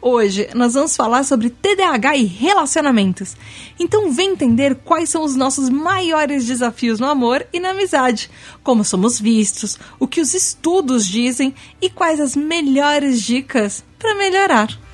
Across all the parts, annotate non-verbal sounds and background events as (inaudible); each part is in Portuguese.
Hoje nós vamos falar sobre TDAH e relacionamentos. Então vem entender quais são os nossos maiores desafios no amor e na amizade, como somos vistos, o que os estudos dizem e quais as melhores dicas para melhorar.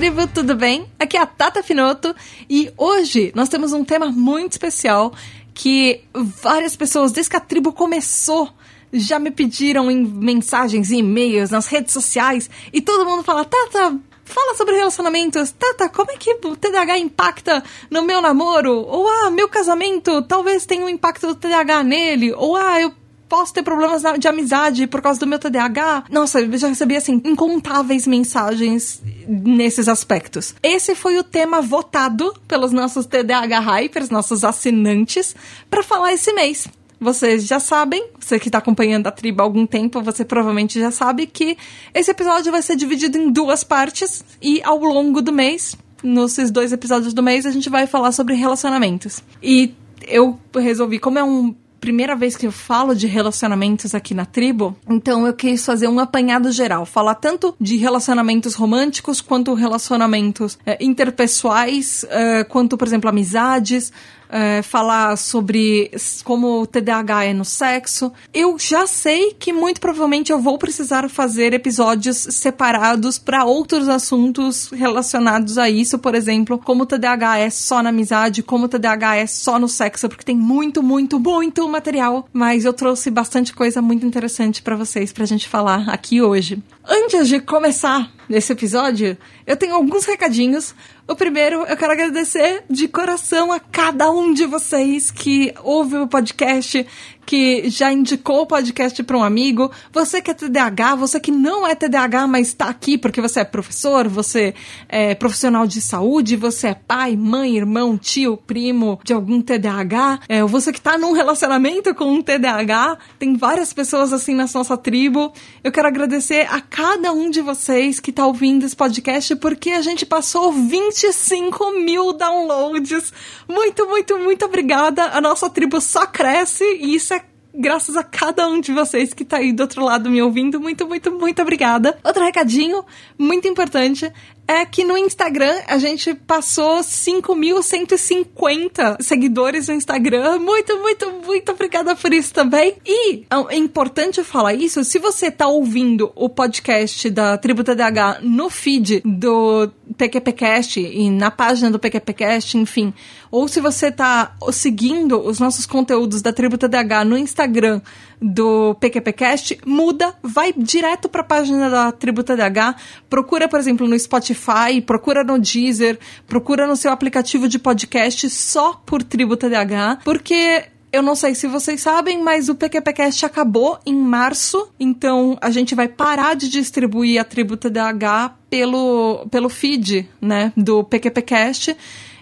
Tribo, tudo bem? Aqui é a Tata Finoto e hoje nós temos um tema muito especial que várias pessoas, desde que a tribo começou, já me pediram em mensagens e-mails, nas redes sociais, e todo mundo fala, Tata, fala sobre relacionamentos. Tata, como é que o TDAH impacta no meu namoro? Ou, ah, meu casamento talvez tenha um impacto do TDAH nele. Ou, ah, eu posso ter problemas de amizade por causa do meu TDAH. Nossa, eu já recebi, assim, incontáveis mensagens nesses aspectos. Esse foi o tema votado pelos nossos TDAH Hypers, nossos assinantes, para falar esse mês. Vocês já sabem, você que está acompanhando a tribo há algum tempo, você provavelmente já sabe que esse episódio vai ser dividido em duas partes e ao longo do mês, nesses dois episódios do mês, a gente vai falar sobre relacionamentos. E eu resolvi, como é um primeira vez que eu falo de relacionamentos aqui na tribo, então eu quis fazer um apanhado geral, falar tanto de relacionamentos românticos quanto relacionamentos é, interpessoais, é, quanto, por exemplo, amizades, é, falar sobre como o TDAH é no sexo. Eu já sei que muito provavelmente eu vou precisar fazer episódios separados para outros assuntos relacionados a isso, por exemplo, como o TDAH é só na amizade, como o TDAH é só no sexo, porque tem muito, muito, muito material. Mas eu trouxe bastante coisa muito interessante para vocês pra gente falar aqui hoje. Antes de começar esse episódio, eu tenho alguns recadinhos. O primeiro, eu quero agradecer de coração a cada um de vocês que ouve o podcast, que já indicou o podcast para um amigo, você que é TDAH, você que não é TDAH, mas está aqui porque você é professor, você é profissional de saúde, você é pai, mãe, irmão, tio, primo de algum TDAH, é, você que está num relacionamento com um TDAH, tem várias pessoas assim na nossa tribo. Eu quero agradecer a cada um de vocês que está ouvindo esse podcast porque a gente passou 25 mil downloads. Muito, muito, muito obrigada. A nossa tribo só cresce e isso é graças a cada um de vocês que tá aí do outro lado me ouvindo. Muito, muito, muito obrigada. Outro recadinho muito importante é que no Instagram a gente passou 5.150 seguidores no Instagram. Muito, muito, muito obrigada por isso também. E é importante falar isso, se você tá ouvindo o podcast da Tributa DH no feed do PQPcast e na página do PQPcast, enfim, ou se você tá seguindo os nossos conteúdos da Tributa DH no Instagram do PQPcast, muda, vai direto para a página da Tributa DH, procura, por exemplo, no Spotify, procura no Deezer, procura no seu aplicativo de podcast só por Tributa DH, porque eu não sei se vocês sabem, mas o PQPcast acabou em março, então a gente vai parar de distribuir a Tributa DH pelo, pelo feed, né, do PQPcast.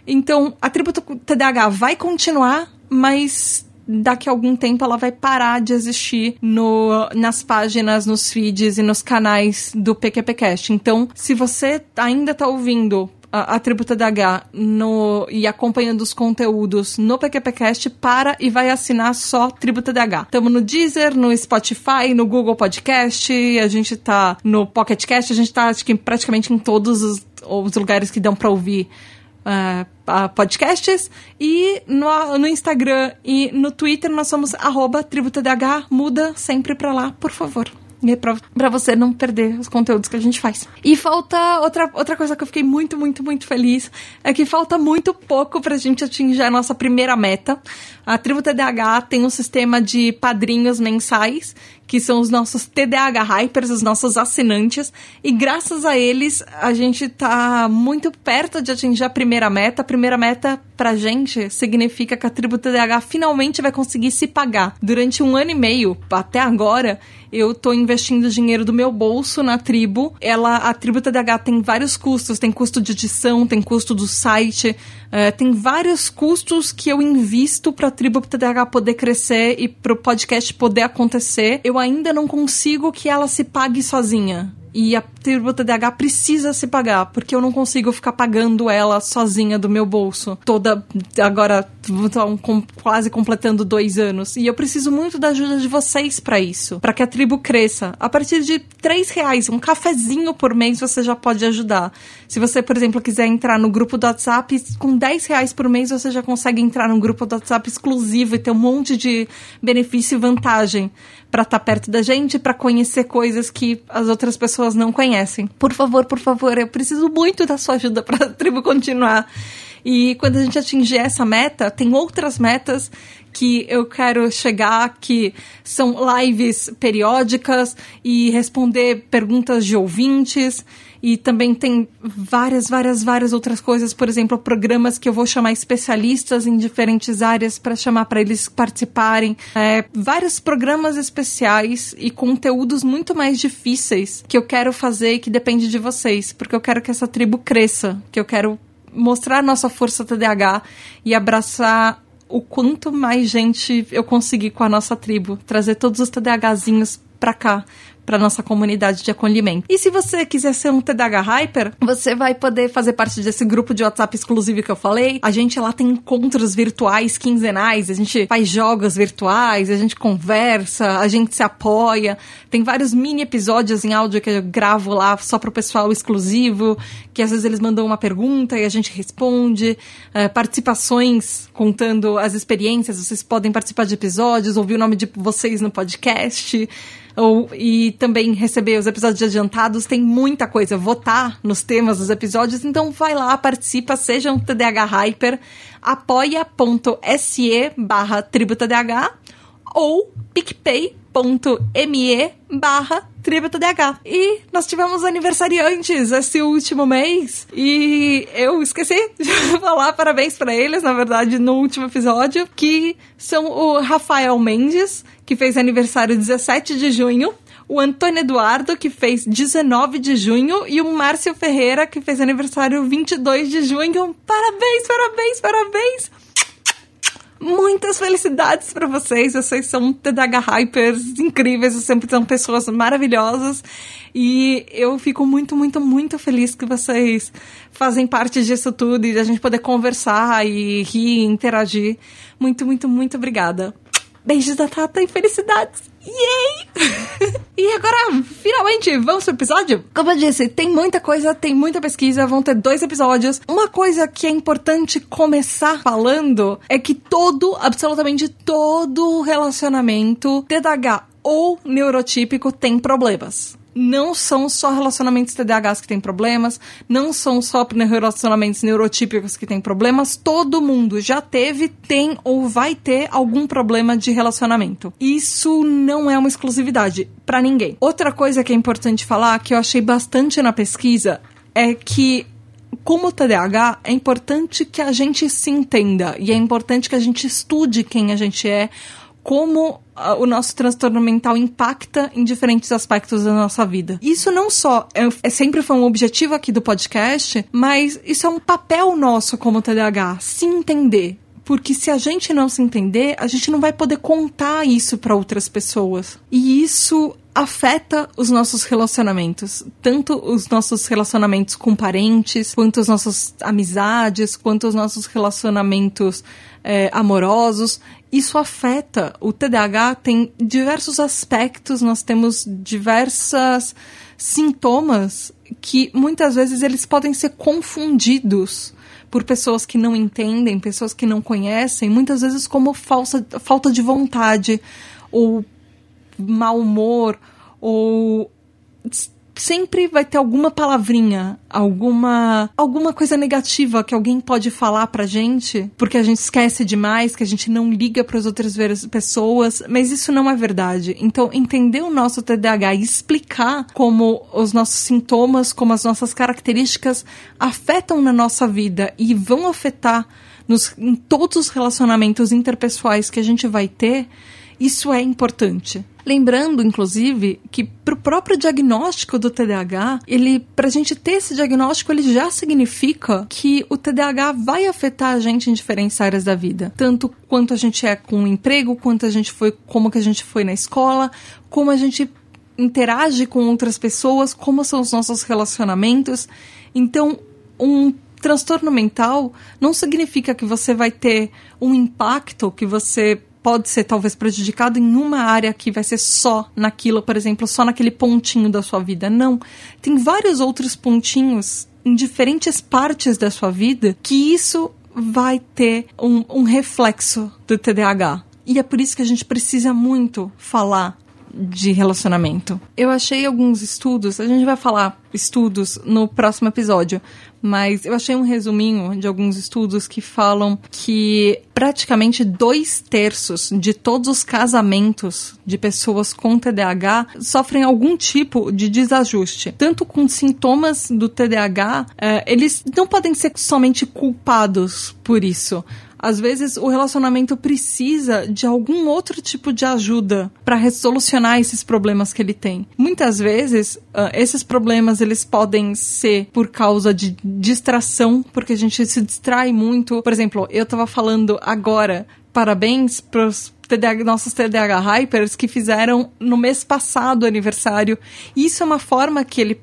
Então, a Tributa TDAH vai continuar, mas daqui a algum tempo ela vai parar de existir no, nas páginas, nos feeds e nos canais do PQPcast. Então, se você ainda está ouvindo a, a Tributa DH no, e acompanhando os conteúdos no PQPcast, para e vai assinar só Tributa DH. Estamos no Deezer, no Spotify, no Google Podcast, a gente tá no Pocket Cast, a gente tá acho que praticamente em todos os, os lugares que dão para ouvir uh, podcasts. E no, no Instagram e no Twitter nós somos arroba tributadh. Muda sempre pra lá, por favor. E é pra, pra você não perder os conteúdos que a gente faz. E falta outra, outra coisa que eu fiquei muito, muito, muito feliz é que falta muito pouco pra gente atingir a nossa primeira meta. A Tribo TDAH tem um sistema de padrinhos mensais que são os nossos TDAH Hypers, os nossos assinantes, e graças a eles a gente tá muito perto de atingir a primeira meta. A primeira meta pra gente significa que a tribo TDAH finalmente vai conseguir se pagar. Durante um ano e meio, até agora, eu tô investindo dinheiro do meu bolso na tribo. Ela, a tribo TDAH tem vários custos, tem custo de edição, tem custo do site, uh, tem vários custos que eu invisto pra tribo TDAH poder crescer e pro podcast poder acontecer. Eu ainda não consigo que ela se pague sozinha. E a tribo TDAH precisa se pagar, porque eu não consigo ficar pagando ela sozinha do meu bolso. Toda. Agora, estão quase completando dois anos. E eu preciso muito da ajuda de vocês para isso. para que a tribo cresça. A partir de três reais, um cafezinho por mês, você já pode ajudar. Se você, por exemplo, quiser entrar no grupo do WhatsApp, com 10 reais por mês você já consegue entrar num grupo do WhatsApp exclusivo e ter um monte de benefício e vantagem para estar tá perto da gente, para conhecer coisas que as outras pessoas não conhecem. Por favor, por favor, eu preciso muito da sua ajuda para a (laughs) tribo continuar. E quando a gente atingir essa meta, tem outras metas que eu quero chegar, que são lives periódicas e responder perguntas de ouvintes. E também tem várias, várias, várias outras coisas, por exemplo, programas que eu vou chamar especialistas em diferentes áreas para chamar para eles participarem. É, vários programas especiais e conteúdos muito mais difíceis que eu quero fazer e que depende de vocês, porque eu quero que essa tribo cresça, que eu quero mostrar nossa força TDAH e abraçar o quanto mais gente eu conseguir com a nossa tribo, trazer todos os TDAHzinhos pra cá, para nossa comunidade de acolhimento. E se você quiser ser um TDAH Hyper, você vai poder fazer parte desse grupo de WhatsApp exclusivo que eu falei. A gente lá tem encontros virtuais quinzenais, a gente faz jogos virtuais, a gente conversa, a gente se apoia. Tem vários mini episódios em áudio que eu gravo lá só pro pessoal exclusivo, que às vezes eles mandam uma pergunta e a gente responde. É, participações contando as experiências, vocês podem participar de episódios, ouvir o nome de vocês no podcast ou, e também receber os episódios adiantados. Tem muita coisa. Votar nos temas dos episódios. Então vai lá, participa, seja um TDAH Hyper. apoia.se barra tributadh ou picpay.me barra TributoDH. E nós tivemos aniversariantes esse último mês e eu esqueci de falar parabéns para eles, na verdade, no último episódio, que são o Rafael Mendes, que fez aniversário 17 de junho, o Antônio Eduardo, que fez 19 de junho, e o Márcio Ferreira, que fez aniversário 22 de junho. Parabéns, parabéns, parabéns! Muitas felicidades para vocês. Vocês são TDH Hypers incríveis, sempre são pessoas maravilhosas. E eu fico muito, muito, muito feliz que vocês fazem parte disso tudo e a gente poder conversar e rir, interagir. Muito, muito, muito obrigada. Beijos da Tata e felicidades! Yay! (laughs) e agora, finalmente, vamos pro episódio? Como eu disse, tem muita coisa, tem muita pesquisa, vão ter dois episódios. Uma coisa que é importante começar falando é que todo, absolutamente todo relacionamento TDAH ou neurotípico tem problemas não são só relacionamentos TDAHs que têm problemas, não são só relacionamentos neurotípicos que têm problemas, todo mundo já teve, tem ou vai ter algum problema de relacionamento. Isso não é uma exclusividade para ninguém. Outra coisa que é importante falar, que eu achei bastante na pesquisa, é que como TDAH, é importante que a gente se entenda e é importante que a gente estude quem a gente é, como uh, o nosso transtorno mental impacta em diferentes aspectos da nossa vida. Isso não só é, é, sempre foi um objetivo aqui do podcast, mas isso é um papel nosso como TDAH, se entender. Porque se a gente não se entender, a gente não vai poder contar isso para outras pessoas. E isso afeta os nossos relacionamentos, tanto os nossos relacionamentos com parentes, quanto as nossas amizades, quanto os nossos relacionamentos é, amorosos isso afeta. O TDAH tem diversos aspectos, nós temos diversas sintomas que muitas vezes eles podem ser confundidos por pessoas que não entendem, pessoas que não conhecem, muitas vezes como falsa, falta de vontade ou mau humor ou sempre vai ter alguma palavrinha, alguma alguma coisa negativa que alguém pode falar pra gente, porque a gente esquece demais, que a gente não liga para as outras pessoas, mas isso não é verdade. Então, entender o nosso TDAH e explicar como os nossos sintomas, como as nossas características afetam na nossa vida e vão afetar nos, em todos os relacionamentos interpessoais que a gente vai ter, isso é importante. Lembrando, inclusive, que para o próprio diagnóstico do TDAH, ele, para a gente ter esse diagnóstico, ele já significa que o TDAH vai afetar a gente em diferentes áreas da vida, tanto quanto a gente é com o emprego, quanto a gente foi, como que a gente foi na escola, como a gente interage com outras pessoas, como são os nossos relacionamentos. Então, um transtorno mental não significa que você vai ter um impacto que você pode ser talvez prejudicado em uma área que vai ser só naquilo, por exemplo, só naquele pontinho da sua vida. Não. Tem vários outros pontinhos em diferentes partes da sua vida que isso vai ter um, um reflexo do TDAH. E é por isso que a gente precisa muito falar de relacionamento. Eu achei alguns estudos, a gente vai falar estudos no próximo episódio, mas eu achei um resuminho de alguns estudos que falam que praticamente dois terços de todos os casamentos de pessoas com TDAH sofrem algum tipo de desajuste. Tanto com sintomas do TDAH, eh, eles não podem ser somente culpados por isso às vezes o relacionamento precisa de algum outro tipo de ajuda para resolucionar esses problemas que ele tem. Muitas vezes uh, esses problemas eles podem ser por causa de distração, porque a gente se distrai muito. Por exemplo, eu estava falando agora parabéns pros TDAH, nossos TDAH Hypers que fizeram no mês passado aniversário. Isso é uma forma que ele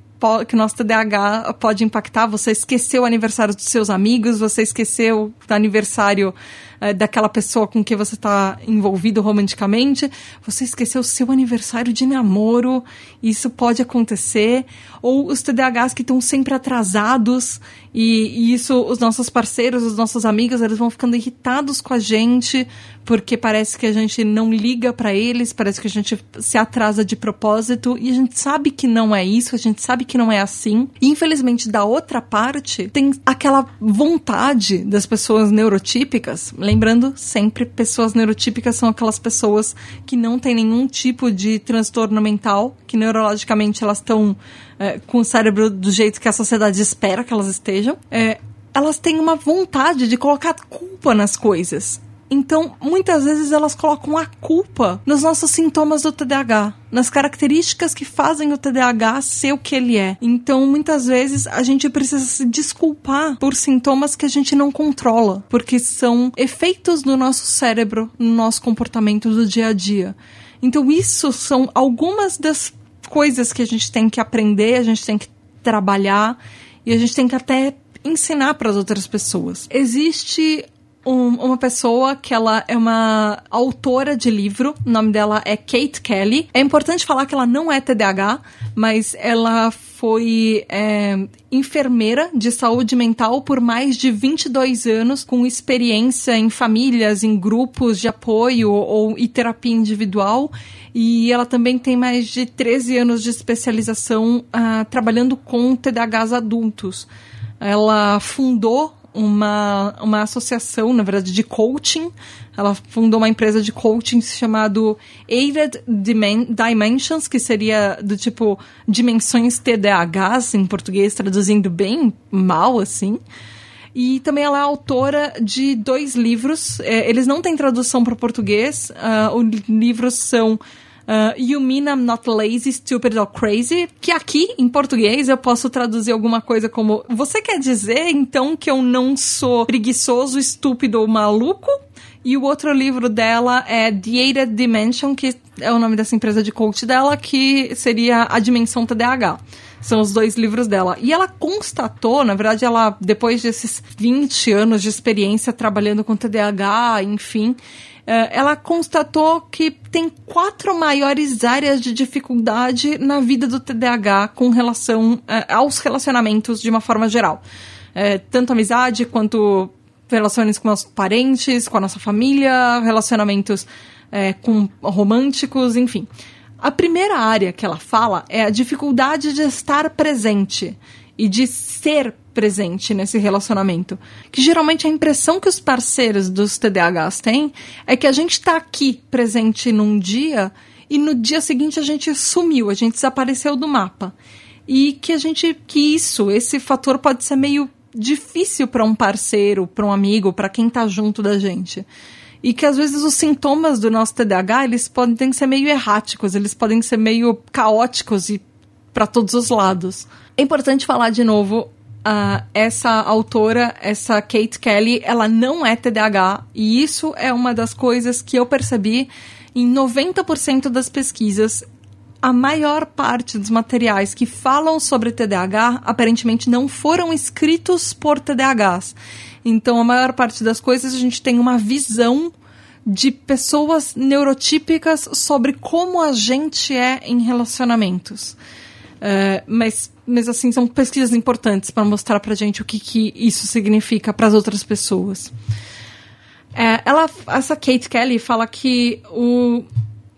que o nosso TDAH pode impactar. Você esqueceu o aniversário dos seus amigos, você esqueceu o aniversário é, daquela pessoa com quem você está envolvido romanticamente, você esqueceu o seu aniversário de namoro, isso pode acontecer, ou os TDAHs que estão sempre atrasados e, e, isso os nossos parceiros, os nossos amigos, eles vão ficando irritados com a gente porque parece que a gente não liga para eles, parece que a gente se atrasa de propósito. E a gente sabe que não é isso, a gente sabe que não é assim. E, infelizmente, da outra parte, tem aquela vontade das pessoas neurotípicas, Lembrando sempre, pessoas neurotípicas são aquelas pessoas que não têm nenhum tipo de transtorno mental, que neurologicamente elas estão é, com o cérebro do jeito que a sociedade espera que elas estejam. É, elas têm uma vontade de colocar culpa nas coisas. Então, muitas vezes elas colocam a culpa nos nossos sintomas do TDAH, nas características que fazem o TDAH ser o que ele é. Então, muitas vezes a gente precisa se desculpar por sintomas que a gente não controla, porque são efeitos do nosso cérebro, no nosso comportamento do dia a dia. Então, isso são algumas das coisas que a gente tem que aprender, a gente tem que trabalhar e a gente tem que até ensinar para as outras pessoas. Existe um, uma pessoa que ela é uma autora de livro, o nome dela é Kate Kelly. É importante falar que ela não é TDAH, mas ela foi é, enfermeira de saúde mental por mais de 22 anos, com experiência em famílias, em grupos de apoio ou e terapia individual. E ela também tem mais de 13 anos de especialização uh, trabalhando com TDAHs adultos. Ela fundou uma, uma associação, na verdade, de coaching. Ela fundou uma empresa de coaching chamado Aided Dimensions, que seria do tipo dimensões TDAHs, em português, traduzindo bem mal, assim. E também ela é autora de dois livros. É, eles não têm tradução para português. Uh, os livros são uh, You Mean I'm Not Lazy, Stupid or Crazy, que aqui, em português, eu posso traduzir alguma coisa como Você quer dizer, então, que eu não sou preguiçoso, estúpido ou maluco? E o outro livro dela é The Aided Dimension, que é o nome dessa empresa de coach dela, que seria a dimensão TDAH. São os dois livros dela. E ela constatou, na verdade, ela, depois desses 20 anos de experiência trabalhando com TDAH, enfim, ela constatou que tem quatro maiores áreas de dificuldade na vida do TDAH com relação eh, aos relacionamentos de uma forma geral. É, tanto amizade quanto relações com os parentes, com a nossa família, relacionamentos com românticos, enfim. A primeira área que ela fala é a dificuldade de estar presente e de ser presente nesse relacionamento. Que geralmente a impressão que os parceiros dos TDAHs têm é que a gente está aqui presente num dia e no dia seguinte a gente sumiu, a gente desapareceu do mapa. E que a gente que isso, esse fator pode ser meio difícil para um parceiro, para um amigo, para quem está junto da gente. E que às vezes os sintomas do nosso TDAH, eles podem ser meio erráticos, eles podem ser meio caóticos e para todos os lados. É importante falar de novo Uh, essa autora, essa Kate Kelly, ela não é TDAH e isso é uma das coisas que eu percebi em 90% das pesquisas. A maior parte dos materiais que falam sobre TDAH aparentemente não foram escritos por TDAHs. Então, a maior parte das coisas a gente tem uma visão de pessoas neurotípicas sobre como a gente é em relacionamentos. Uh, mas mas assim, são pesquisas importantes para mostrar pra gente o que, que isso significa para as outras pessoas. É, ela, essa Kate Kelly fala que o,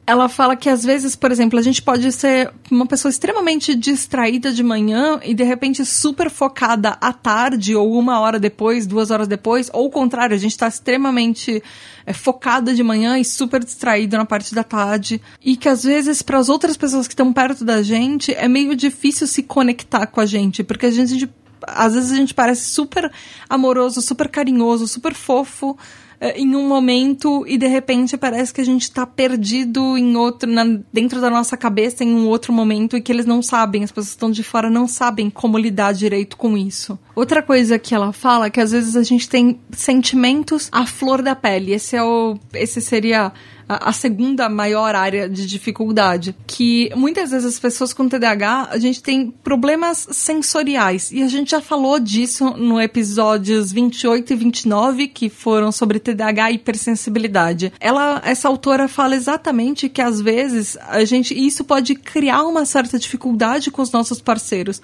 ela fala que às vezes, por exemplo, a gente pode ser uma pessoa extremamente distraída de manhã e de repente super focada à tarde ou uma hora depois, duas horas depois, ou o contrário, a gente está extremamente é, focada de manhã e super distraído na parte da tarde. E que às vezes para as outras pessoas que estão perto da gente é meio difícil se conectar com a gente, porque a gente às vezes a gente parece super amoroso, super carinhoso, super fofo em um momento e de repente parece que a gente está perdido em outro, na, dentro da nossa cabeça em um outro momento e que eles não sabem, as pessoas que estão de fora não sabem como lidar direito com isso. Outra coisa que ela fala é que às vezes a gente tem sentimentos à flor da pele. Esse é o, esse seria a, segunda maior área de dificuldade, que muitas vezes as pessoas com TDAH, a gente tem problemas sensoriais, e a gente já falou disso no episódios 28 e 29, que foram sobre TDAH e hipersensibilidade. Ela, essa autora fala exatamente que às vezes a gente, isso pode criar uma certa dificuldade com os nossos parceiros,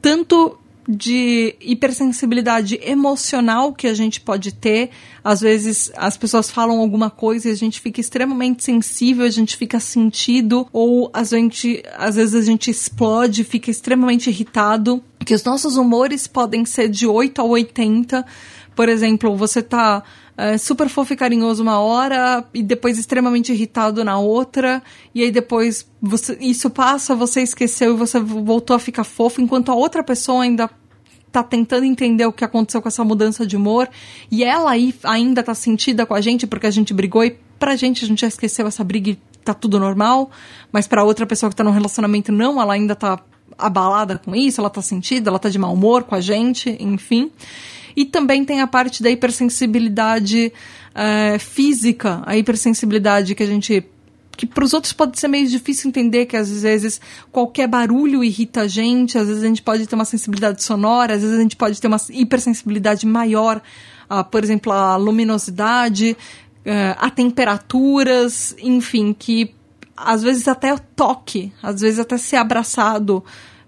tanto de hipersensibilidade emocional que a gente pode ter. Às vezes as pessoas falam alguma coisa e a gente fica extremamente sensível, a gente fica sentido, ou a gente, às vezes a gente explode, fica extremamente irritado. Que os nossos humores podem ser de 8 a 80. Por exemplo, você tá é, super fofo e carinhoso uma hora e depois extremamente irritado na outra, e aí depois você, isso passa, você esqueceu e você voltou a ficar fofo, enquanto a outra pessoa ainda tá tentando entender o que aconteceu com essa mudança de humor, e ela aí ainda tá sentida com a gente porque a gente brigou e pra gente a gente já esqueceu essa briga e tá tudo normal, mas pra outra pessoa que tá num relacionamento não, ela ainda tá abalada com isso, ela tá sentida, ela tá de mau humor com a gente, enfim. E também tem a parte da hipersensibilidade é, física, a hipersensibilidade que a gente que para os outros pode ser meio difícil entender que às vezes qualquer barulho irrita a gente, às vezes a gente pode ter uma sensibilidade sonora, às vezes a gente pode ter uma hipersensibilidade maior, a, por exemplo, a luminosidade, uh, a temperaturas, enfim, que às vezes até o toque, às vezes até ser abraçado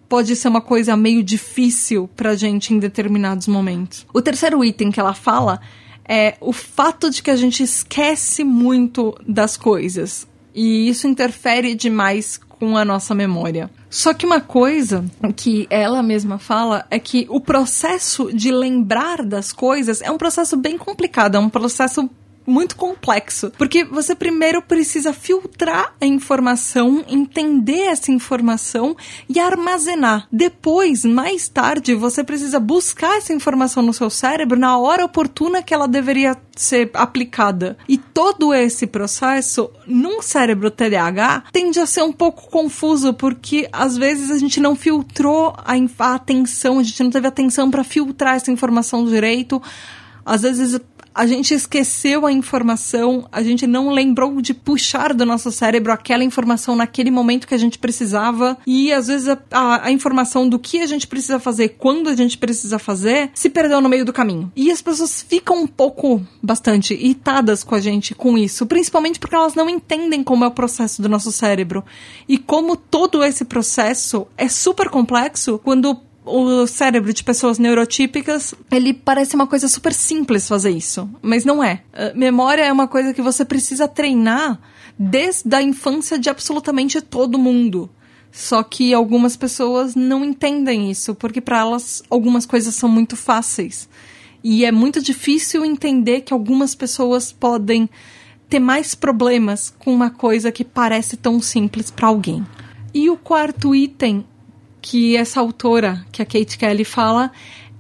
pode ser uma coisa meio difícil pra gente em determinados momentos. O terceiro item que ela fala é o fato de que a gente esquece muito das coisas. E isso interfere demais com a nossa memória. Só que uma coisa que ela mesma fala é que o processo de lembrar das coisas é um processo bem complicado, é um processo muito complexo, porque você primeiro precisa filtrar a informação, entender essa informação e armazenar. Depois, mais tarde, você precisa buscar essa informação no seu cérebro na hora oportuna que ela deveria ser aplicada. E todo esse processo, num cérebro TDAH, tende a ser um pouco confuso, porque às vezes a gente não filtrou a, a atenção, a gente não teve atenção para filtrar essa informação direito. Às vezes a gente esqueceu a informação, a gente não lembrou de puxar do nosso cérebro aquela informação naquele momento que a gente precisava e às vezes a, a, a, informação do que a gente precisa fazer, quando a gente precisa fazer, se perdeu no meio do caminho. E as pessoas ficam um pouco, bastante irritadas com a gente com isso, principalmente porque elas não entendem como é o processo do nosso cérebro e como todo esse processo é super complexo quando o cérebro de pessoas neurotípicas, ele parece uma coisa super simples fazer isso, mas não é. Uh, memória é uma coisa que você precisa treinar desde a infância de absolutamente todo mundo. Só que algumas pessoas não entendem isso, porque para elas algumas coisas são muito fáceis. E é muito difícil entender que algumas pessoas podem ter mais problemas com uma coisa que parece tão simples para alguém. E o quarto item que essa autora, que a Kate Kelly fala,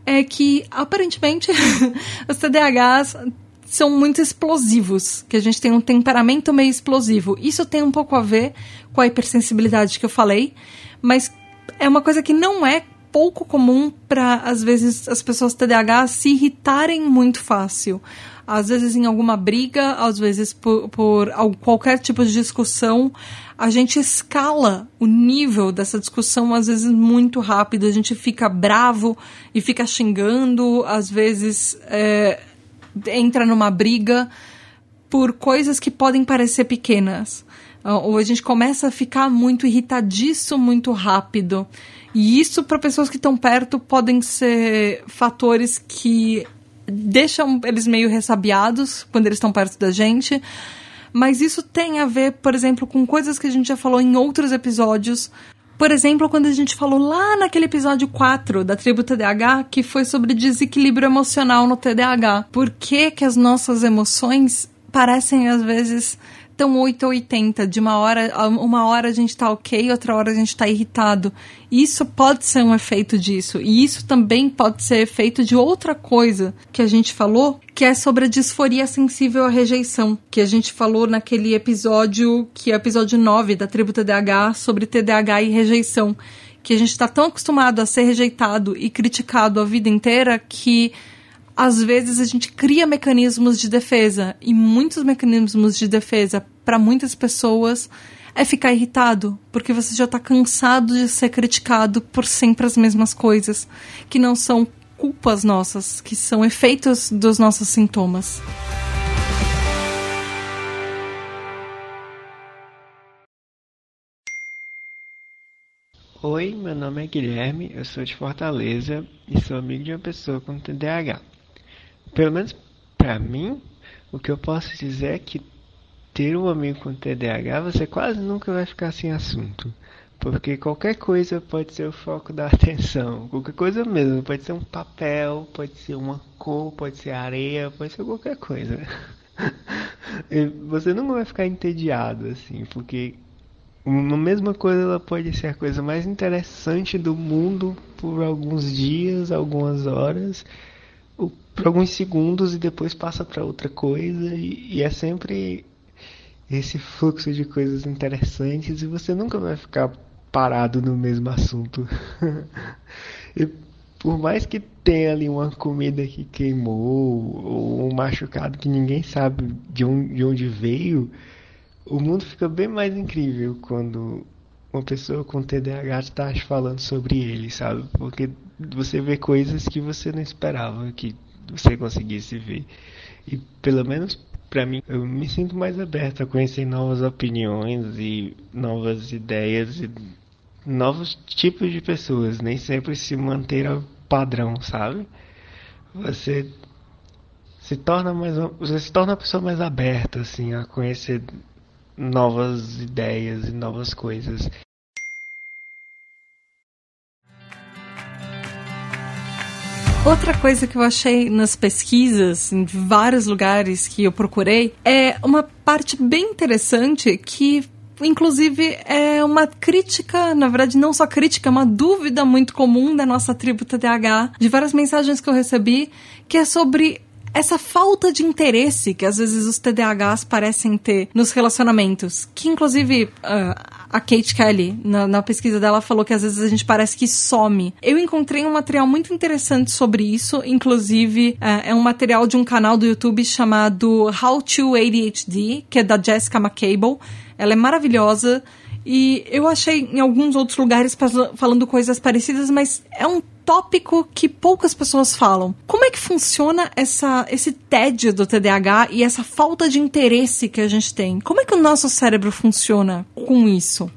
é que aparentemente (laughs) os TDAHs são muito explosivos, que a gente tem um temperamento meio explosivo. Isso tem um pouco a ver com a hipersensibilidade que eu falei, mas é uma coisa que não é pouco comum para às vezes as pessoas TDAH se irritarem muito fácil. Às vezes em alguma briga, às vezes por, por qualquer tipo de discussão, a gente escala o nível dessa discussão às vezes muito rápido. A gente fica bravo e fica xingando, às vezes é, entra numa briga por coisas que podem parecer pequenas. Ah, ou a gente começa a ficar muito irritadiço muito rápido. E isso, para pessoas que estão perto, podem ser fatores que deixam eles meio ressabiados quando eles estão perto da gente mas isso tem a ver, por exemplo, com coisas que a gente já falou em outros episódios. Por exemplo, quando a gente falou lá naquele episódio 4 da tribo TDAH, que foi sobre desequilíbrio emocional no TDAH. Por que, que as nossas emoções parecem às vezes tão 8 ou 80. De uma hora, uma hora a gente tá ok, outra hora a gente tá irritado. Isso pode ser um efeito disso. E isso também pode ser efeito de outra coisa que a gente falou, que é sobre a disforia sensível à rejeição. Que a gente falou naquele episódio, que é o episódio 9 da tribo TDAH, sobre TDAH e rejeição. Que a gente está tão acostumado a ser rejeitado e criticado a vida inteira que às vezes a gente cria mecanismos de defesa e muitos mecanismos de defesa para muitas pessoas é ficar irritado, porque você já está cansado de ser criticado por sempre as mesmas coisas, que não são culpas nossas, que são efeitos dos nossos sintomas. Oi, meu nome é Guilherme, eu sou de Fortaleza e sou amigo de uma pessoa com TDAH. Pelo menos para mim, o que eu posso dizer é que ter um amigo com TDAH você quase nunca vai ficar sem assunto. Porque qualquer coisa pode ser o foco da (laughs) atenção. Qualquer coisa mesmo. Pode ser um papel, pode ser uma cor, pode ser areia, pode ser qualquer coisa. (laughs) você nunca vai ficar entediado, assim, porque uma mesma coisa ela pode ser a coisa mais interessante do mundo por alguns dias, algumas horas por alguns segundos e depois passa para outra coisa e, e, é sempre esse fluxo de coisas interessantes e você nunca vai ficar parado no mesmo assunto. (laughs) e por mais que tenha ali uma comida que queimou ou um machucado que ninguém sabe de onde, de onde veio, o mundo fica bem mais incrível quando uma pessoa com TDAH está falando sobre ele, sabe? Porque você vê coisas que você não esperava que você conseguisse ver. E pelo menos para mim, eu me sinto mais aberto a conhecer novas opiniões e novas ideias e novos tipos de pessoas, nem sempre se manter ao padrão, sabe? Você se torna mais você se torna uma pessoa mais aberta assim a conhecer novas ideias e novas coisas. Outra coisa que eu achei nas pesquisas, em vários lugares que eu procurei, é uma parte bem interessante que inclusive é uma crítica, na verdade não só crítica, é uma dúvida muito comum da nossa tribo TDAH, de várias mensagens que eu recebi, que é sobre essa falta de interesse que às vezes os TDAHs parecem ter nos relacionamentos, que inclusive uh, a Kate Kelly, na, na, pesquisa dela, falou que às vezes a gente parece que some. Eu encontrei um material muito interessante sobre isso, inclusive uh, é um material de um canal do YouTube chamado How to ADHD, que é da Jessica McCable. Ela é maravilhosa. E eu achei em alguns outros lugares falando coisas parecidas, mas é um tópico que poucas pessoas falam. Como é que funciona essa, esse tédio do TDAH e essa falta de interesse que a gente tem? Como é que o nosso cérebro funciona com isso?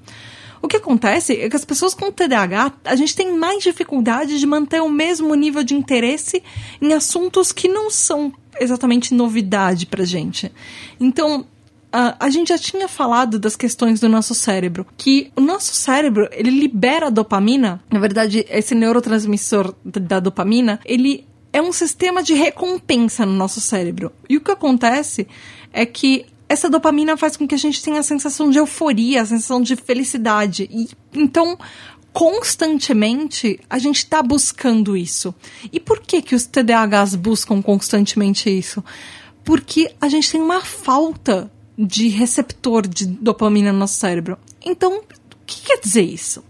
O que acontece é que as pessoas com TDAH, a gente tem mais dificuldade de manter o mesmo nível de interesse em assuntos que não são exatamente novidade pra gente. Então, Uh, a gente já tinha falado das questões do nosso cérebro, que o nosso cérebro, ele libera dopamina, na verdade, esse neurotransmissor da dopamina, ele é um sistema de recompensa no nosso cérebro. E o que acontece é que essa dopamina faz com que a gente tenha a sensação de euforia, a sensação de felicidade. E então, constantemente a gente está buscando isso. E por que que os TDAHs buscam constantemente isso? Porque a gente tem uma falta de receptor de dopamina no nosso cérebro. Então, o que quer dizer isso?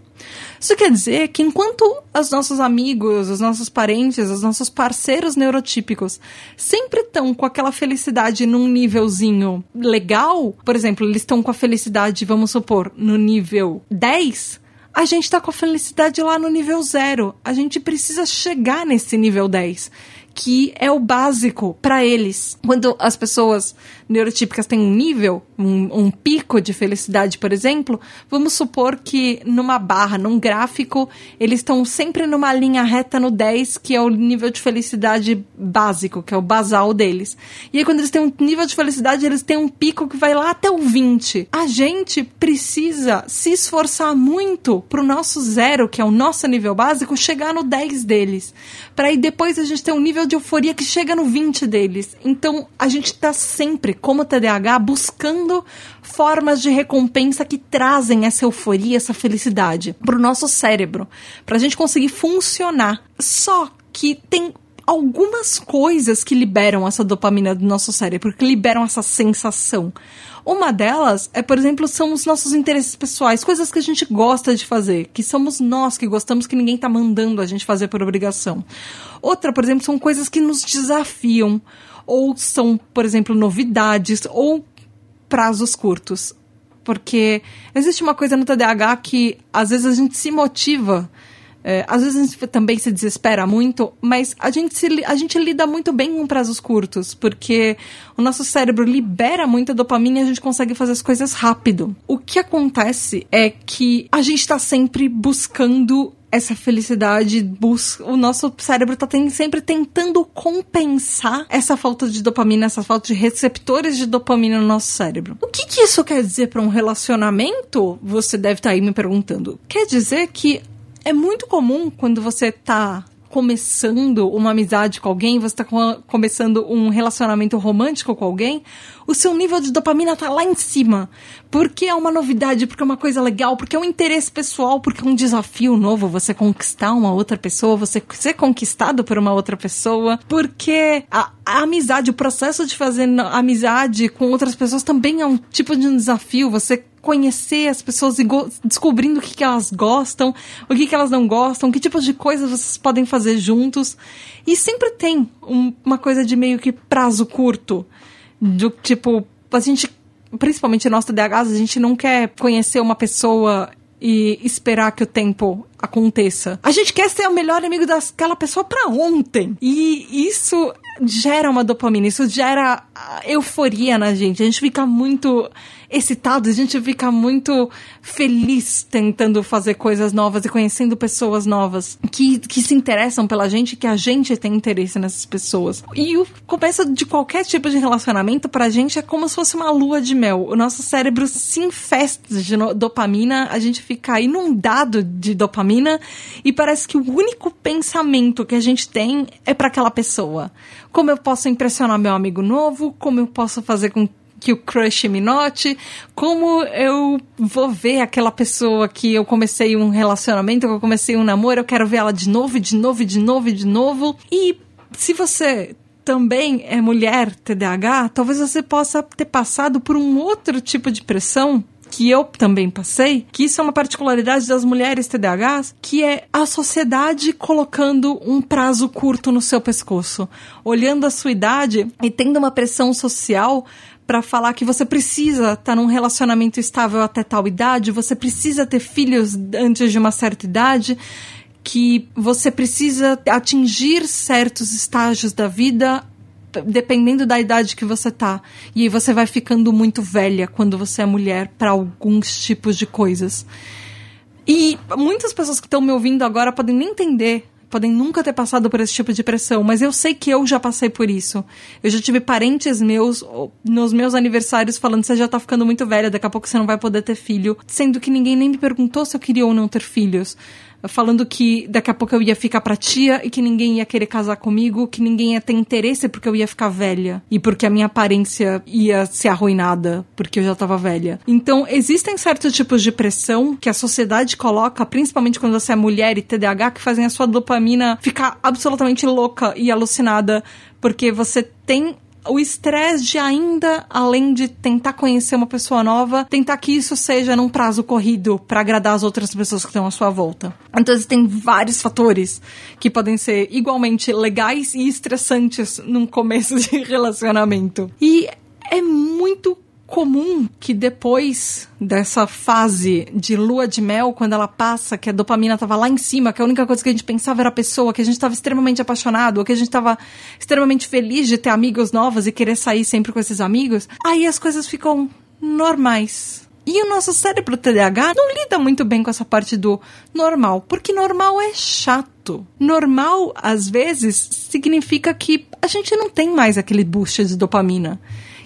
Isso quer dizer que enquanto os nossos amigos, os nossos parentes, os nossos parceiros neurotípicos sempre estão com aquela felicidade num nívelzinho legal, por exemplo, eles estão com a felicidade, vamos supor, no nível 10, a gente está com a felicidade lá no nível 0. A gente precisa chegar nesse nível 10 que é o básico para eles. Quando as pessoas neurotípicas têm um nível, um, um, pico de felicidade, por exemplo, vamos supor que numa barra, num gráfico, eles estão sempre numa linha reta no 10, que é o nível de felicidade básico, que é o basal deles. E aí, quando eles têm um nível de felicidade, eles têm um pico que vai lá até o 20. A gente precisa se esforçar muito pro nosso zero, que é o nosso nível básico, chegar no 10 deles. Para aí depois a gente ter um nível nível de euforia que chega no 20 deles. Então, a gente está sempre, como TDAH, buscando formas de recompensa que trazem essa euforia, essa felicidade para o nosso cérebro, para a gente conseguir funcionar. Só que tem algumas coisas que liberam essa dopamina do nosso cérebro, que liberam essa sensação. Uma delas é, por exemplo, são os nossos interesses pessoais, coisas que a gente gosta de fazer, que somos nós que gostamos, que ninguém está mandando a gente fazer por obrigação. Outra, por exemplo, são coisas que nos desafiam, ou são, por exemplo, novidades, ou prazos curtos. Porque existe uma coisa no TDAH que às vezes a gente se motiva é, às vezes a gente também se desespera muito, mas a gente, se, a gente lida muito bem com prazos curtos, porque o nosso cérebro libera muita dopamina e a gente consegue fazer as coisas rápido. O que acontece é que a gente está sempre buscando essa felicidade, busca, o nosso cérebro está tem, sempre tentando compensar essa falta de dopamina, essa falta de receptores de dopamina no nosso cérebro. O que, que isso quer dizer para um relacionamento? Você deve estar tá aí me perguntando. Quer dizer que é muito comum quando você tá começando uma amizade com alguém, você está começando um relacionamento romântico com alguém, o seu nível de dopamina tá lá em cima. Porque é uma novidade, porque é uma coisa legal, porque é um interesse pessoal, porque é um desafio novo você conquistar uma outra pessoa, você ser conquistado por uma outra pessoa, porque a, a amizade, o processo de fazer amizade com outras pessoas também é um tipo de um desafio, você conhecer as pessoas e descobrindo o que, que elas gostam, o que, que elas não gostam, que tipos de coisas vocês podem fazer juntos. E sempre tem um, uma coisa de meio que prazo curto. Do tipo, a gente, principalmente nós TDAHs, a gente não quer conhecer uma pessoa e esperar que o tempo aconteça. A gente quer ser o melhor amigo daquela pessoa para ontem. E isso gera uma dopamina, isso gera euforia na gente. A gente fica muito excitado, a gente fica muito feliz tentando fazer coisas novas e conhecendo pessoas novas que, que se interessam pela gente, que a gente tem interesse nessas pessoas. E o começo de qualquer tipo de relacionamento pra gente é como se fosse uma lua de mel. O nosso cérebro se infesta de dopamina, a gente fica inundado de dopamina e parece que o único pensamento que a gente tem é para aquela pessoa. Como eu posso impressionar meu amigo novo? Como eu posso fazer com que o crush me note, como eu vou ver aquela pessoa que eu comecei um relacionamento, que eu comecei um namoro, eu quero ver ela de novo, de novo, de novo, de novo. E se você também é mulher TDAH, talvez você possa ter passado por um outro tipo de pressão que eu também passei, que isso é uma particularidade das mulheres TDAHs, que é a sociedade colocando um prazo curto no seu pescoço, olhando a sua idade e tendo uma pressão social para falar que você precisa estar tá num relacionamento estável até tal idade, você precisa ter filhos antes de uma certa idade, que você precisa atingir certos estágios da vida dependendo da idade que você tá. E você vai ficando muito velha quando você é mulher para alguns tipos de coisas. E muitas pessoas que estão me ouvindo agora podem nem entender podem nunca ter passado por esse tipo de pressão, mas eu sei que eu já passei por isso. Eu já tive parentes meus nos meus aniversários falando: você já tá ficando muito velha, daqui a pouco você não vai poder ter filho, sendo que ninguém nem me perguntou se eu queria ou não ter filhos falando que daqui a pouco eu ia ficar pra tia e que ninguém ia querer casar comigo, que ninguém ia ter interesse porque eu ia ficar velha e porque a minha aparência ia ser arruinada porque eu já tava velha. Então, existem certos tipos de pressão que a sociedade coloca, principalmente quando você é mulher e TDAH, que fazem a sua dopamina ficar absolutamente louca e alucinada porque você tem o estresse de ainda, além de tentar conhecer uma pessoa nova, tentar que isso seja num prazo corrido para agradar as outras pessoas que estão à sua volta. Então existem vários fatores que podem ser igualmente legais e estressantes num começo de (laughs) relacionamento. E é muito comum que depois dessa fase de lua de mel, quando ela passa, que a dopamina tava lá em cima, que a única coisa que a gente pensava era a pessoa, que a gente tava extremamente apaixonado, ou que a gente tava extremamente feliz de ter amigos novos e querer sair sempre com esses amigos, aí as coisas ficam normais. E o nosso cérebro TDAH não lida muito bem com essa parte do normal, porque normal é chato. Normal, às vezes, significa que a gente não tem mais aquele boost de dopamina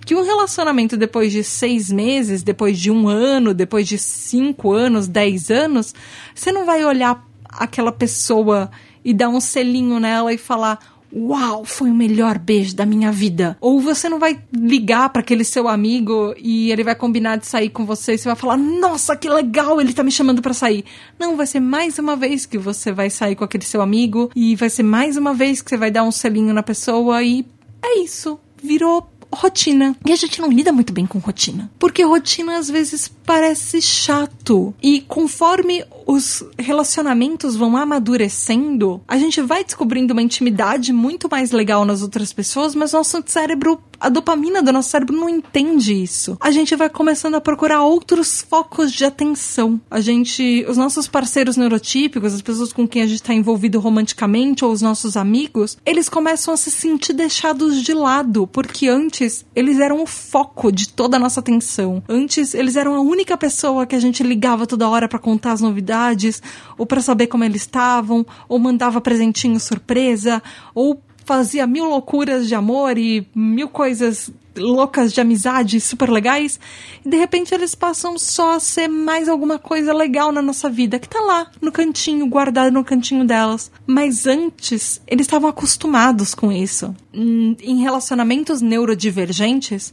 que um relacionamento depois de seis meses, depois de um ano, depois de cinco anos, dez anos, você não vai olhar aquela pessoa e dar um selinho nela e falar. Uau, foi o melhor beijo da minha vida. Ou você não vai ligar para aquele seu amigo e ele vai combinar de sair com você e você vai falar: "Nossa, que legal, ele tá me chamando para sair". Não, vai ser mais uma vez que você vai sair com aquele seu amigo e vai ser mais uma vez que você vai dar um selinho na pessoa e é isso. Virou rotina. E a gente não lida muito bem com rotina. Porque rotina às vezes parece chato. E conforme os relacionamentos vão amadurecendo, a gente vai descobrindo uma intimidade muito mais legal nas outras pessoas, mas nosso cérebro, a dopamina do nosso cérebro não entende isso. A gente vai começando a procurar outros focos de atenção. A gente, os nossos parceiros neurotípicos, as pessoas com quem a gente está envolvido romanticamente ou os nossos amigos, eles começam a se sentir deixados de lado, porque antes eles eram o foco de toda a nossa atenção. Antes eles eram a única pessoa que a gente ligava toda hora para contar as novidades, ou para saber como eles estavam, ou mandava presentinho surpresa, ou fazia mil loucuras de amor e mil coisas loucas de amizade super legais, e de repente eles passam só a ser mais alguma coisa legal na nossa vida, que tá lá, no cantinho, guardado no cantinho delas. Mas antes, eles estavam acostumados com isso. Em relacionamentos neurodivergentes,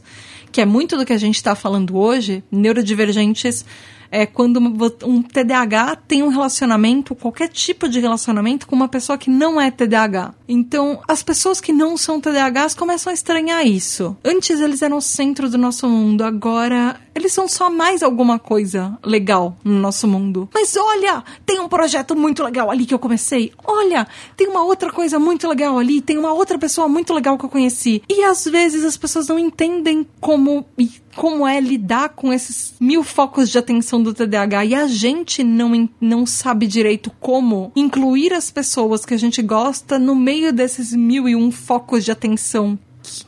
que é muito do que a gente está falando hoje, neurodivergentes é quando um TDAH tem um relacionamento, qualquer tipo de relacionamento, com uma pessoa que não é TDAH. Então, as pessoas que não são TDAHs começam a estranhar isso. Antes eles eram o centro do nosso mundo, agora eles são só mais alguma coisa legal no nosso mundo. Mas olha, tem um projeto muito legal ali que eu comecei. Olha, tem uma outra coisa muito legal ali, tem uma outra pessoa muito legal que eu conheci. E às vezes as pessoas não entendem como como é lidar com esses mil focos de atenção do TDAH e a gente não, não sabe direito como incluir as pessoas que a gente gosta no meio desses mil e um focos de atenção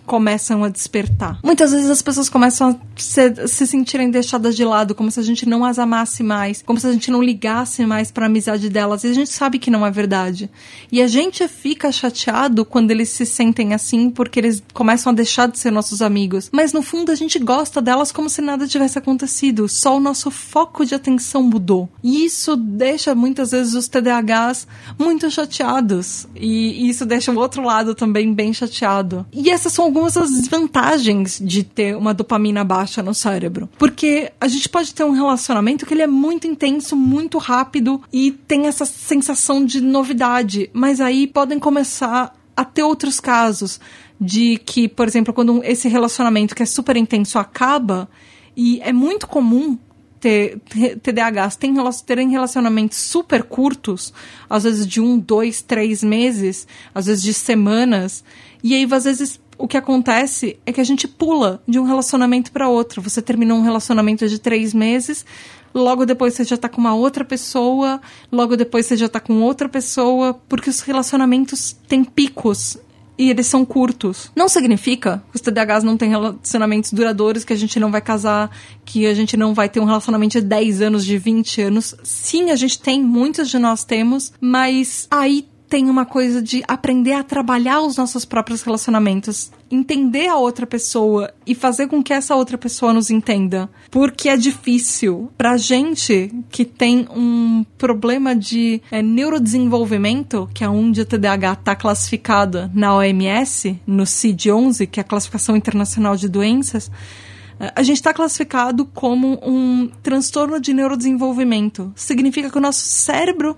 começam a despertar. Muitas vezes as pessoas começam a se, se, sentirem deixadas de lado, como se a gente não as amasse mais, como se a gente não ligasse mais para a amizade delas. E a gente sabe que não é verdade. E a gente fica chateado quando eles se sentem assim, porque eles começam a deixar de ser nossos amigos. Mas no fundo a gente gosta delas como se nada tivesse acontecido. Só o nosso foco de atenção mudou. E isso deixa muitas vezes os TDAHs muito chateados. E isso deixa o outro lado também bem chateado. E essas são algumas das desvantagens de ter uma dopamina baixa no cérebro. Porque a gente pode ter um relacionamento que ele é muito intenso, muito rápido e tem essa sensação de novidade, mas aí podem começar a ter outros casos de que, por exemplo, quando esse relacionamento que é super intenso acaba, e é muito comum ter TDAHs tem, terem relacionamentos super curtos, às vezes de um, dois, três meses, às vezes de semanas, e aí às vezes o que acontece é que a gente pula de um relacionamento para outro. Você terminou um relacionamento de três meses, logo depois você já tá com uma outra pessoa, logo depois você já tá com outra pessoa, porque os relacionamentos têm picos e eles são curtos. Não significa que os TDAHs não têm relacionamentos duradouros, que a gente não vai casar, que a gente não vai ter um relacionamento de 10 anos, de 20 anos. Sim, a gente tem, muitos de nós temos, mas aí tem uma coisa de aprender a trabalhar os nossos próprios relacionamentos, entender a outra pessoa e fazer com que essa outra pessoa nos entenda. Porque é difícil. Pra gente que tem um problema de é, neurodesenvolvimento, que é onde o TDAH está classificado na OMS, no CID-11, que é a Classificação Internacional de Doenças, é, a gente está classificado como um transtorno de neurodesenvolvimento. Significa que o nosso cérebro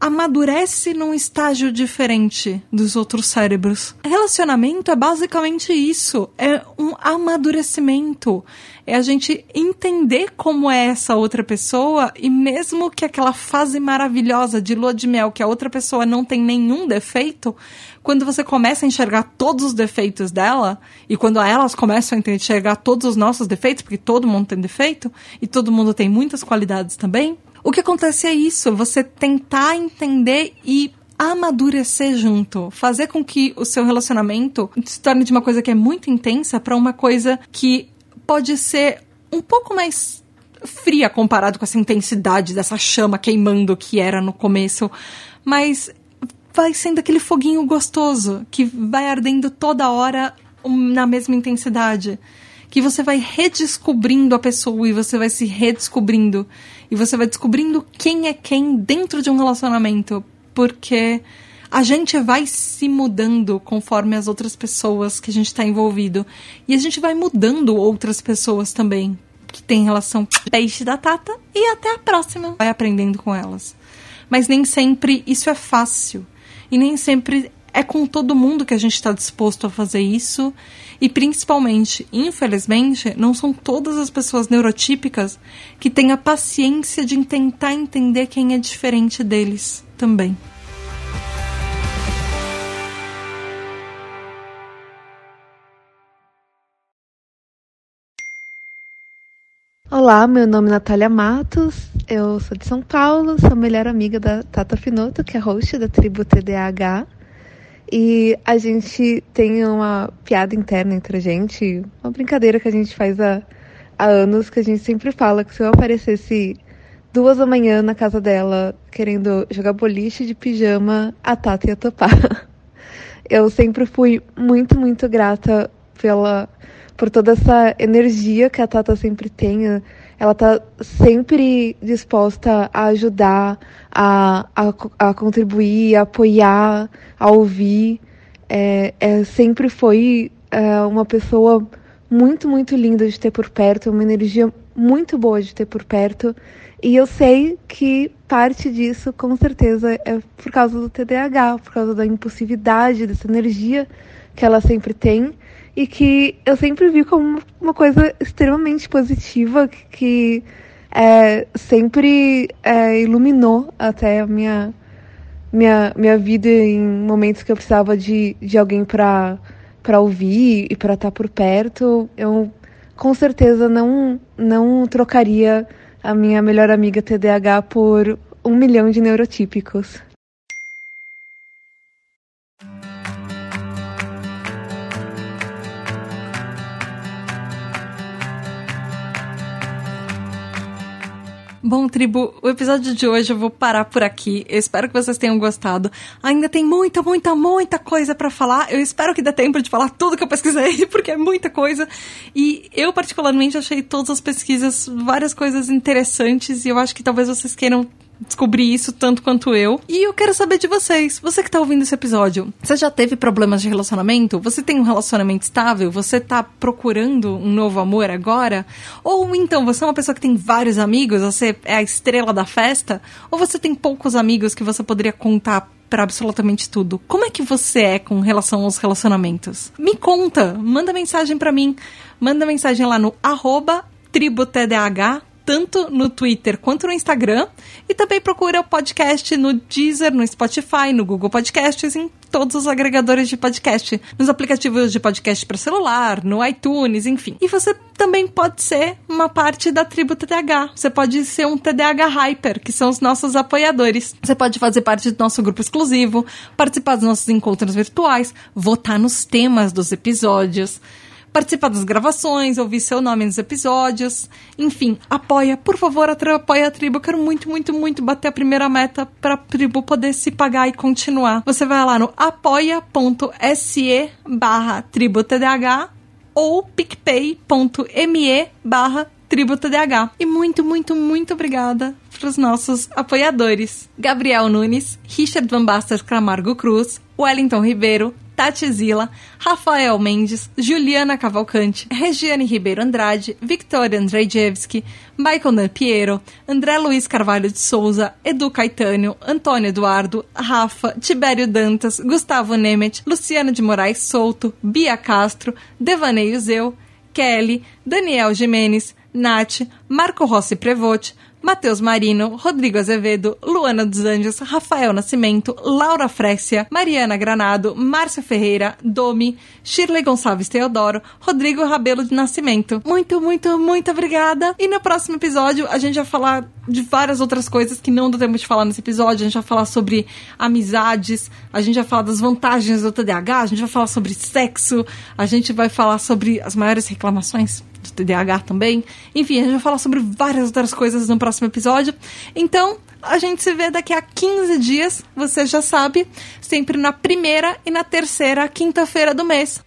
amadurece num estágio diferente dos outros cérebros. Relacionamento é basicamente isso, é um amadurecimento. É a gente entender como é essa outra pessoa e mesmo que aquela fase maravilhosa de lua de mel que a outra pessoa não tem nenhum defeito, quando você começa a enxergar todos os defeitos dela e quando elas começam a enxergar todos os nossos defeitos, porque todo mundo tem defeito e todo mundo tem muitas qualidades também, o que acontece é isso, você tentar entender e amadurecer junto, fazer com que o seu relacionamento se torne de uma coisa que é muito intensa para uma coisa que pode ser um pouco mais fria comparado com essa intensidade dessa chama queimando que era no começo, mas vai sendo aquele foguinho gostoso que vai ardendo toda hora na mesma intensidade, que você vai redescobrindo a pessoa e você vai se redescobrindo e você vai descobrindo quem é quem dentro de um relacionamento, porque a gente vai se mudando conforme as outras pessoas que a gente está envolvido. E a gente vai mudando outras pessoas também, que tem relação com peixe da Tata, e até a próxima. Vai aprendendo com elas. Mas nem sempre isso é fácil. E nem sempre é com todo mundo que a gente está disposto a fazer isso. E principalmente, infelizmente, não são todas as pessoas neurotípicas que têm a paciência de tentar entender quem é diferente deles também. Olá, meu nome é Natália Matos, eu sou de São Paulo, sou melhor amiga da Tata Finoto, que é host da tribo TDAH. E a gente tem uma piada interna entre a gente, uma brincadeira que a gente faz há, há anos, que a gente sempre fala que se eu aparecesse duas da manhã na casa dela querendo jogar boliche de pijama, a Tata ia topar. (laughs) Eu sempre fui muito, muito grata pela, por toda essa energia que a Tata sempre tem. Ela tá sempre disposta a ajudar, a, a, a contribuir, a apoiar, a ouvir. É, é, sempre foi é, uma pessoa muito, muito linda de ter por perto, uma energia muito boa de ter por perto. E eu sei que parte disso, com certeza, é por causa do TDAH, por causa da impulsividade, dessa energia que ela sempre tem e que eu sempre vi como uma coisa extremamente positiva que, é, sempre é, iluminou até a minha, minha, minha vida em momentos que eu precisava de, de alguém para para ouvir e para estar por perto. Eu com certeza não, não trocaria a minha melhor amiga TDAH por um milhão de neurotípicos. Bom, tribo, o episódio de hoje eu vou parar por aqui. Eu espero que vocês tenham gostado. Ainda tem muita, muita, muita coisa para falar. Eu espero que dê tempo de falar tudo que eu pesquisei, (laughs) porque é muita coisa. E eu, particularmente, achei todas as pesquisas várias coisas interessantes e eu acho que talvez vocês queiram descobrir isso tanto quanto eu. E eu quero saber de vocês. Você que tá ouvindo esse episódio, você já teve problemas de relacionamento? Você tem um relacionamento estável? Você tá procurando um novo amor agora? Ou então você é uma pessoa que tem vários amigos, você é a estrela da festa? Ou você tem poucos amigos que você poderia contar para absolutamente tudo. Como é que você é com relação aos relacionamentos? Me conta, manda mensagem para mim. Manda mensagem lá no arroba tributdh tanto no Twitter quanto no Instagram. E também procura o podcast no Deezer, no Spotify, no Google Podcasts, em todos os agregadores de podcast, nos aplicativos de podcast para celular, no iTunes, enfim. E você também pode ser uma parte da tribo TDAH. Você pode ser um TDAH Hyper, que são os nossos apoiadores. Você pode fazer parte do nosso grupo exclusivo, participar dos nossos encontros virtuais, votar nos temas dos episódios participar das gravações, ouvir seu nome nos episódios. Enfim, apoia, por favor, apoia a tribo. Eu quero muito, muito, muito bater a primeira meta pra tribo poder se pagar e continuar. Você vai lá no apoia.se barra tributdh ou picpay.me barra tributdh. E muito, muito, muito obrigada para os nossos apoiadores. Gabriel Nunes, Richard Van Bastas Camargo Cruz, Wellington Ribeiro, Tati Zila, Rafael Mendes, Juliana Cavalcante, Regiane Ribeiro Andrade, Victoria Andrzejewski, Michael Dan Piero, André Luiz Carvalho de Souza, Edu Caetânio, Antônio Eduardo, Rafa, Tibério Dantas, Gustavo Nemet, Luciana de Moraes Souto, Bia Castro, Devaneio Zeu, Kelly, Daniel Jimenez, Nath, Marco Rossi Prevote, Matheus Marino, Rodrigo Azevedo, Luana dos Anjos, Rafael Nascimento, Laura Frécia, Mariana Granado, Márcia Ferreira, Domi, Shirley Gonçalves Teodoro, Rodrigo Rabelo de Nascimento. Muito, muito, muito obrigada. E no próximo episódio a gente vai falar de várias outras coisas que não deu tempo de falar nesse episódio. A gente vai falar sobre amizades, a gente vai falar das vantagens do TDAH, a gente vai falar sobre sexo, a gente vai falar sobre as maiores reclamações do TDAH também. Enfim, a gente vai falar sobre várias outras coisas no próximo episódio. Então, a gente se vê daqui a 15 dias, você já sabe, sempre na primeira e na terceira quinta-feira do mês.